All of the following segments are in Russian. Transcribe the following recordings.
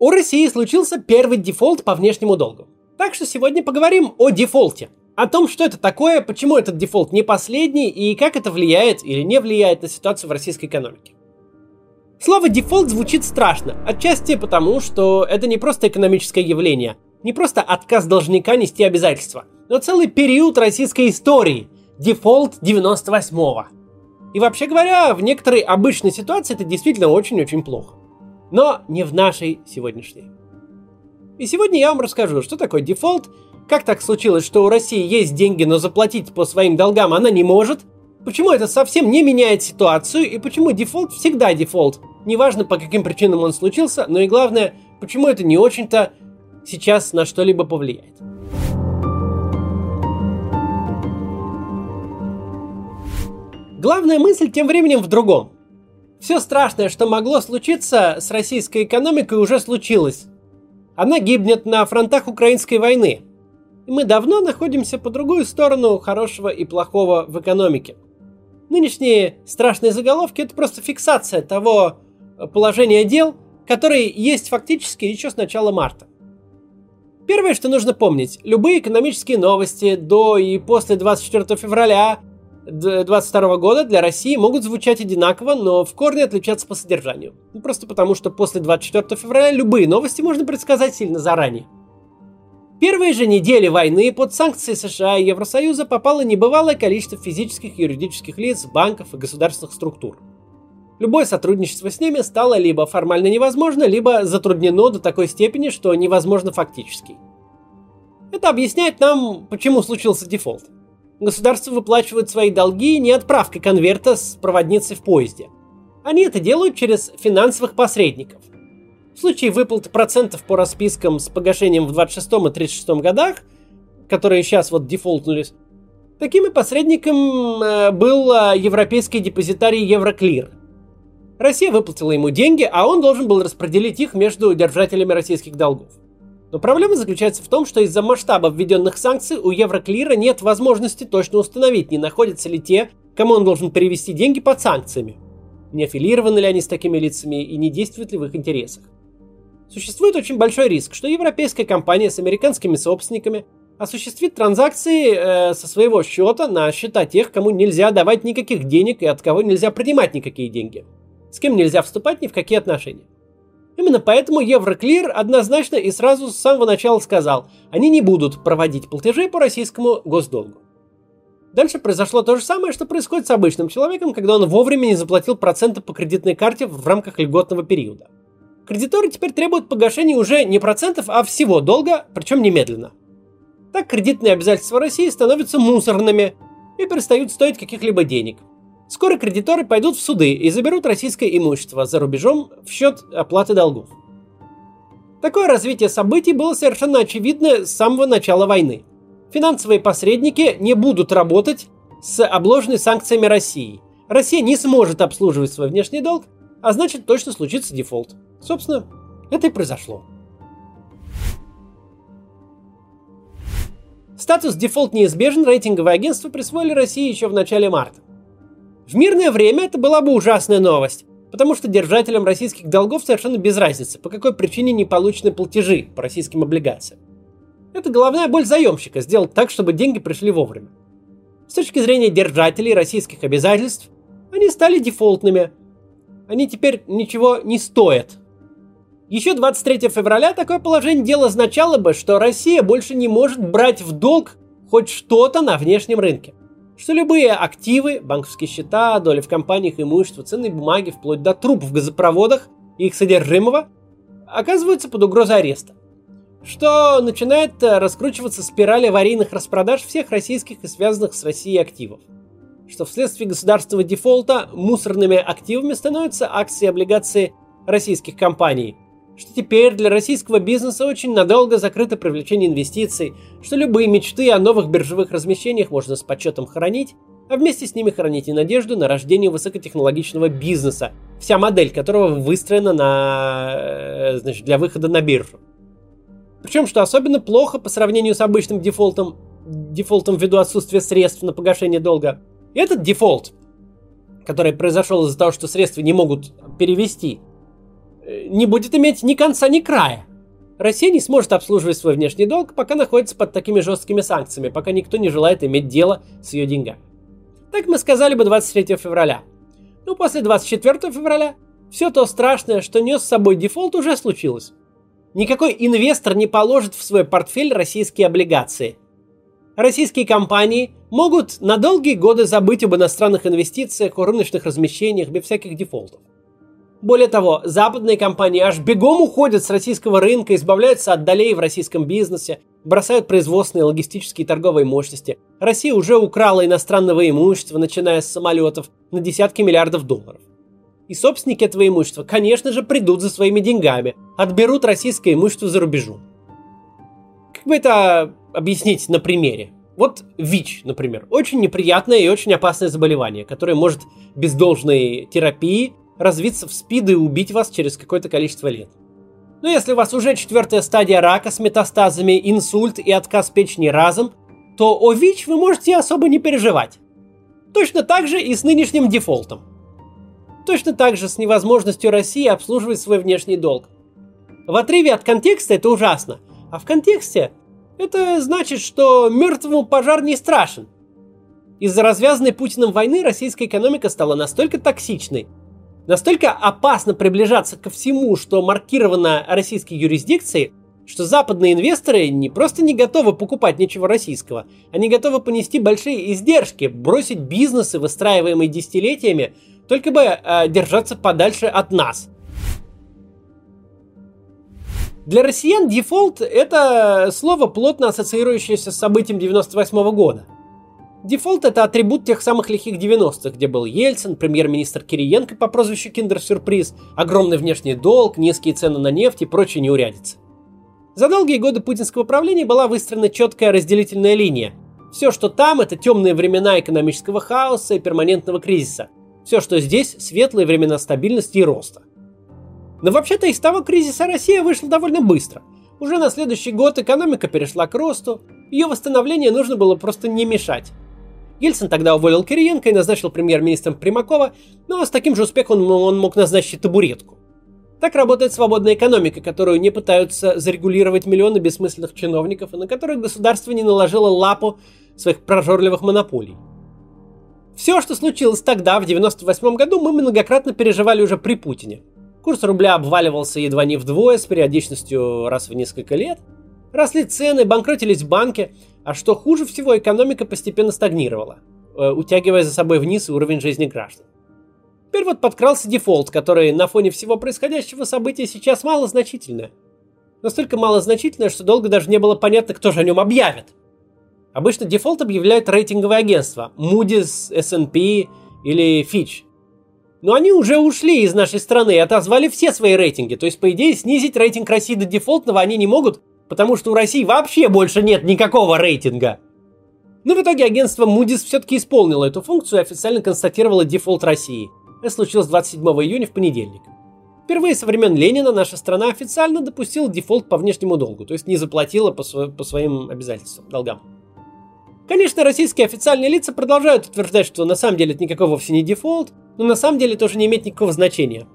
У России случился первый дефолт по внешнему долгу. Так что сегодня поговорим о дефолте. О том, что это такое, почему этот дефолт не последний и как это влияет или не влияет на ситуацию в российской экономике. Слово дефолт звучит страшно, отчасти потому, что это не просто экономическое явление, не просто отказ должника нести обязательства, но целый период российской истории – дефолт 98-го. И вообще говоря, в некоторой обычной ситуации это действительно очень-очень плохо. Но не в нашей сегодняшней. И сегодня я вам расскажу, что такое дефолт, как так случилось, что у России есть деньги, но заплатить по своим долгам она не может, почему это совсем не меняет ситуацию и почему дефолт всегда дефолт, неважно по каким причинам он случился, но и главное, почему это не очень-то сейчас на что-либо повлияет. Главная мысль тем временем в другом. Все страшное, что могло случиться с российской экономикой, уже случилось. Она гибнет на фронтах украинской войны. И мы давно находимся по другую сторону хорошего и плохого в экономике. Нынешние страшные заголовки – это просто фиксация того положения дел, которые есть фактически еще с начала марта. Первое, что нужно помнить, любые экономические новости до и после 24 февраля 2022 года для России могут звучать одинаково, но в корне отличаться по содержанию. Ну, просто потому, что после 24 февраля любые новости можно предсказать сильно заранее. Первые же недели войны под санкции США и Евросоюза попало небывалое количество физических и юридических лиц, банков и государственных структур. Любое сотрудничество с ними стало либо формально невозможно, либо затруднено до такой степени, что невозможно фактически. Это объясняет нам, почему случился дефолт. Государства выплачивают свои долги не отправкой конверта с проводницей в поезде. Они это делают через финансовых посредников. В случае выплаты процентов по распискам с погашением в 26 и 36 годах, которые сейчас вот дефолтнулись, такими посредником э, был э, европейский депозитарий Евроклир. Россия выплатила ему деньги, а он должен был распределить их между держателями российских долгов. Но проблема заключается в том, что из-за масштаба введенных санкций у Евроклира нет возможности точно установить, не находятся ли те, кому он должен перевести деньги под санкциями. Не аффилированы ли они с такими лицами и не действуют ли в их интересах. Существует очень большой риск, что европейская компания с американскими собственниками осуществит транзакции э, со своего счета на счета тех, кому нельзя давать никаких денег и от кого нельзя принимать никакие деньги. С кем нельзя вступать ни в какие отношения. Именно поэтому Евроклир однозначно и сразу с самого начала сказал, они не будут проводить платежи по российскому госдолгу. Дальше произошло то же самое, что происходит с обычным человеком, когда он вовремя не заплатил проценты по кредитной карте в рамках льготного периода – Кредиторы теперь требуют погашения уже не процентов, а всего долга, причем немедленно. Так кредитные обязательства России становятся мусорными и перестают стоить каких-либо денег. Скоро кредиторы пойдут в суды и заберут российское имущество за рубежом в счет оплаты долгов. Такое развитие событий было совершенно очевидно с самого начала войны. Финансовые посредники не будут работать с обложенной санкциями России. Россия не сможет обслуживать свой внешний долг, а значит точно случится дефолт. Собственно, это и произошло. Статус дефолт неизбежен рейтинговое агентство присвоили России еще в начале марта. В мирное время это была бы ужасная новость, потому что держателям российских долгов совершенно без разницы, по какой причине не получены платежи по российским облигациям. Это головная боль заемщика – сделать так, чтобы деньги пришли вовремя. С точки зрения держателей российских обязательств, они стали дефолтными – они теперь ничего не стоят. Еще 23 февраля такое положение дела означало бы, что Россия больше не может брать в долг хоть что-то на внешнем рынке. Что любые активы, банковские счета, доли в компаниях, имущество, ценные бумаги, вплоть до труб в газопроводах и их содержимого, оказываются под угрозой ареста. Что начинает раскручиваться спираль аварийных распродаж всех российских и связанных с Россией активов что вследствие государственного дефолта мусорными активами становятся акции и облигации российских компаний, что теперь для российского бизнеса очень надолго закрыто привлечение инвестиций, что любые мечты о новых биржевых размещениях можно с почетом хранить, а вместе с ними хранить и надежду на рождение высокотехнологичного бизнеса, вся модель которого выстроена на, э, значит, для выхода на биржу. Причем, что особенно плохо по сравнению с обычным дефолтом, дефолтом ввиду отсутствия средств на погашение долга – этот дефолт, который произошел из-за того, что средства не могут перевести, не будет иметь ни конца, ни края. Россия не сможет обслуживать свой внешний долг, пока находится под такими жесткими санкциями, пока никто не желает иметь дело с ее деньгами. Так мы сказали бы 23 февраля. Ну, после 24 февраля все то страшное, что нес с собой дефолт, уже случилось. Никакой инвестор не положит в свой портфель российские облигации. Российские компании могут на долгие годы забыть об иностранных инвестициях, о рыночных размещениях без всяких дефолтов. Более того, западные компании аж бегом уходят с российского рынка, избавляются от долей в российском бизнесе, бросают производственные, логистические и торговые мощности. Россия уже украла иностранного имущества, начиная с самолетов, на десятки миллиардов долларов. И собственники этого имущества, конечно же, придут за своими деньгами, отберут российское имущество за рубежом. Как бы это объяснить на примере? Вот ВИЧ, например, очень неприятное и очень опасное заболевание, которое может без должной терапии развиться в СПИД и убить вас через какое-то количество лет. Но если у вас уже четвертая стадия рака с метастазами, инсульт и отказ печени разом, то о ВИЧ вы можете особо не переживать. Точно так же и с нынешним дефолтом. Точно так же с невозможностью России обслуживать свой внешний долг. В отрыве от контекста это ужасно, а в контексте это значит, что мертвому пожар не страшен. Из-за развязанной Путиным войны российская экономика стала настолько токсичной, Настолько опасно приближаться ко всему, что маркировано российской юрисдикцией, что западные инвесторы не просто не готовы покупать ничего российского, они готовы понести большие издержки, бросить бизнесы, выстраиваемые десятилетиями, только бы э, держаться подальше от нас. Для россиян дефолт – это слово, плотно ассоциирующееся с событием 98 года. Дефолт – это атрибут тех самых лихих 90-х, где был Ельцин, премьер-министр Кириенко по прозвищу Киндер-сюрприз, огромный внешний долг, низкие цены на нефть и прочие неурядицы. За долгие годы путинского правления была выстроена четкая разделительная линия. Все, что там, это темные времена экономического хаоса и перманентного кризиса. Все, что здесь, светлые времена стабильности и роста. Но вообще-то из того кризиса Россия вышла довольно быстро. Уже на следующий год экономика перешла к росту, ее восстановление нужно было просто не мешать. Ельцин тогда уволил Кириенко и назначил премьер-министром Примакова, но с таким же успехом он мог назначить табуретку. Так работает свободная экономика, которую не пытаются зарегулировать миллионы бессмысленных чиновников и на которых государство не наложило лапу своих прожорливых монополий. Все, что случилось тогда, в 98 году, мы многократно переживали уже при Путине. Курс рубля обваливался едва не вдвое, с периодичностью раз в несколько лет. Росли цены, банкротились банки, а что хуже всего, экономика постепенно стагнировала, э, утягивая за собой вниз уровень жизни граждан. Теперь вот подкрался дефолт, который на фоне всего происходящего события сейчас малозначительное. Настолько малозначительное, что долго даже не было понятно, кто же о нем объявит. Обычно дефолт объявляют рейтинговые агентства Moody's, S&P или Fitch. Но они уже ушли из нашей страны и отозвали все свои рейтинги. То есть, по идее, снизить рейтинг России до дефолтного они не могут, потому что у России вообще больше нет никакого рейтинга. Но в итоге агентство Moody's все-таки исполнило эту функцию и официально констатировало дефолт России. Это случилось 27 июня в понедельник. Впервые со времен Ленина наша страна официально допустила дефолт по внешнему долгу, то есть не заплатила по, сво- по своим обязательствам, долгам. Конечно, российские официальные лица продолжают утверждать, что на самом деле это никакой вовсе не дефолт, но на самом деле тоже не имеет никакого значения.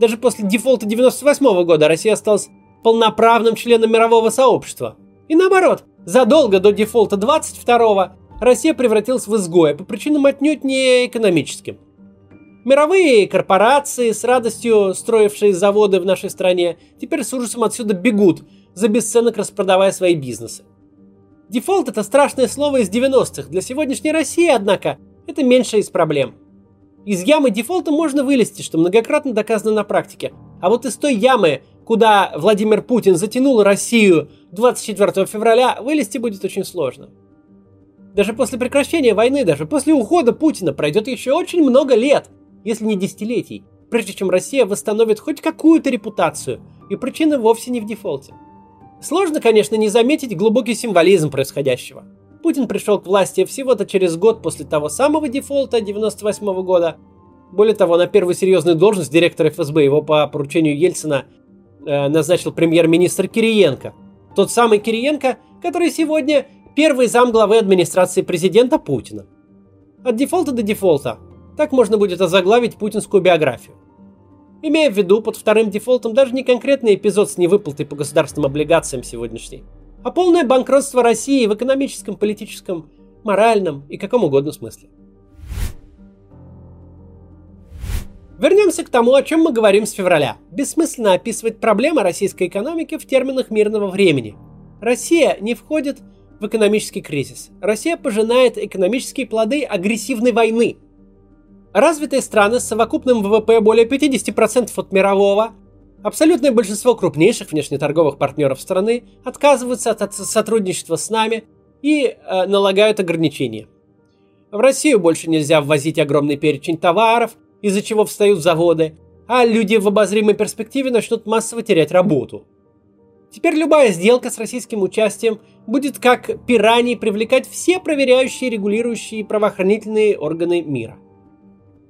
Даже после дефолта 98 года Россия осталась полноправным членом мирового сообщества. И наоборот, задолго до дефолта 22-го Россия превратилась в изгоя по причинам отнюдь не экономическим. Мировые корпорации, с радостью строившие заводы в нашей стране, теперь с ужасом отсюда бегут, за бесценок распродавая свои бизнесы. Дефолт – это страшное слово из 90-х. Для сегодняшней России, однако, это меньшая из проблем. Из ямы дефолта можно вылезти, что многократно доказано на практике. А вот из той ямы, куда Владимир Путин затянул Россию 24 февраля, вылезти будет очень сложно. Даже после прекращения войны, даже после ухода Путина пройдет еще очень много лет, если не десятилетий, прежде чем Россия восстановит хоть какую-то репутацию, и причина вовсе не в дефолте. Сложно, конечно, не заметить глубокий символизм происходящего. Путин пришел к власти всего-то через год после того самого дефолта 98 года. Более того, на первую серьезную должность директора ФСБ его по поручению Ельцина назначил премьер-министр Кириенко. Тот самый Кириенко, который сегодня первый зам главы администрации президента Путина. От дефолта до дефолта. Так можно будет озаглавить путинскую биографию. Имея в виду под вторым дефолтом даже не конкретный эпизод с невыплатой по государственным облигациям сегодняшней, а полное банкротство России в экономическом, политическом, моральном и каком угодно смысле. Вернемся к тому, о чем мы говорим с февраля. Бессмысленно описывать проблемы российской экономики в терминах мирного времени. Россия не входит в экономический кризис. Россия пожинает экономические плоды агрессивной войны. Развитые страны с совокупным ВВП более 50% от мирового, абсолютное большинство крупнейших внешнеторговых партнеров страны отказываются от сотрудничества с нами и э, налагают ограничения. В Россию больше нельзя ввозить огромный перечень товаров, из-за чего встают заводы, а люди в обозримой перспективе начнут массово терять работу. Теперь любая сделка с российским участием будет как пираний привлекать все проверяющие, регулирующие правоохранительные органы мира.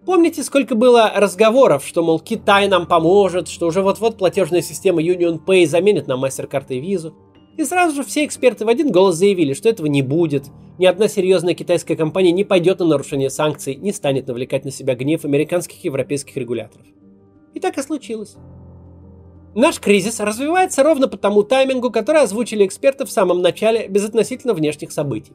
Помните, сколько было разговоров, что, мол, Китай нам поможет, что уже вот-вот платежная система Union Pay заменит нам MasterCard и Visa. И сразу же все эксперты в один голос заявили, что этого не будет. Ни одна серьезная китайская компания не пойдет на нарушение санкций, не станет навлекать на себя гнев американских и европейских регуляторов. И так и случилось. Наш кризис развивается ровно по тому таймингу, который озвучили эксперты в самом начале безотносительно внешних событий.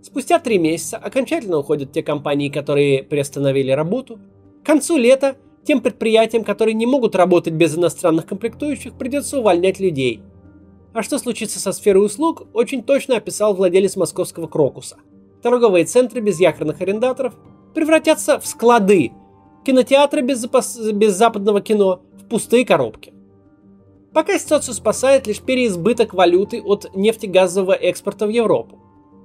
Спустя три месяца окончательно уходят те компании, которые приостановили работу. К концу лета тем предприятиям, которые не могут работать без иностранных комплектующих, придется увольнять людей – а что случится со сферой услуг, очень точно описал владелец московского Крокуса. Торговые центры без якорных арендаторов превратятся в склады, кинотеатры без, запас... без западного кино в пустые коробки. Пока ситуацию спасает лишь переизбыток валюты от нефтегазового экспорта в Европу.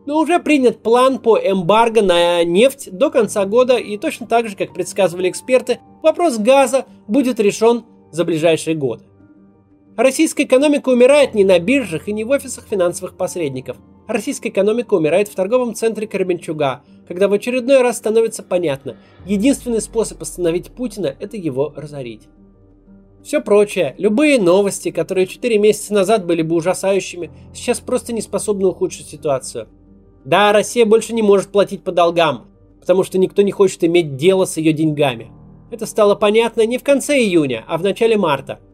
Но уже принят план по эмбарго на нефть до конца года и точно так же, как предсказывали эксперты, вопрос газа будет решен за ближайшие годы. Российская экономика умирает не на биржах и не в офисах финансовых посредников. Российская экономика умирает в торговом центре Кременчуга, когда в очередной раз становится понятно, единственный способ остановить Путина – это его разорить. Все прочее, любые новости, которые 4 месяца назад были бы ужасающими, сейчас просто не способны ухудшить ситуацию. Да, Россия больше не может платить по долгам, потому что никто не хочет иметь дело с ее деньгами. Это стало понятно не в конце июня, а в начале марта –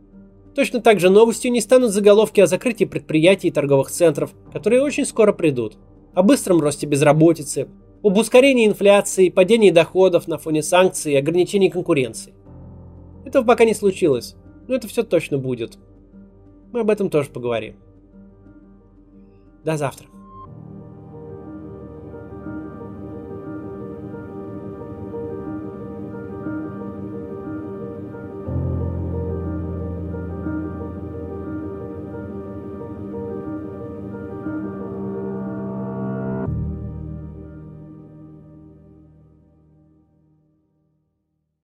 Точно так же новостью не станут заголовки о закрытии предприятий и торговых центров, которые очень скоро придут, о быстром росте безработицы, об ускорении инфляции, падении доходов на фоне санкций и ограничений конкуренции. Этого пока не случилось, но это все точно будет. Мы об этом тоже поговорим. До завтра.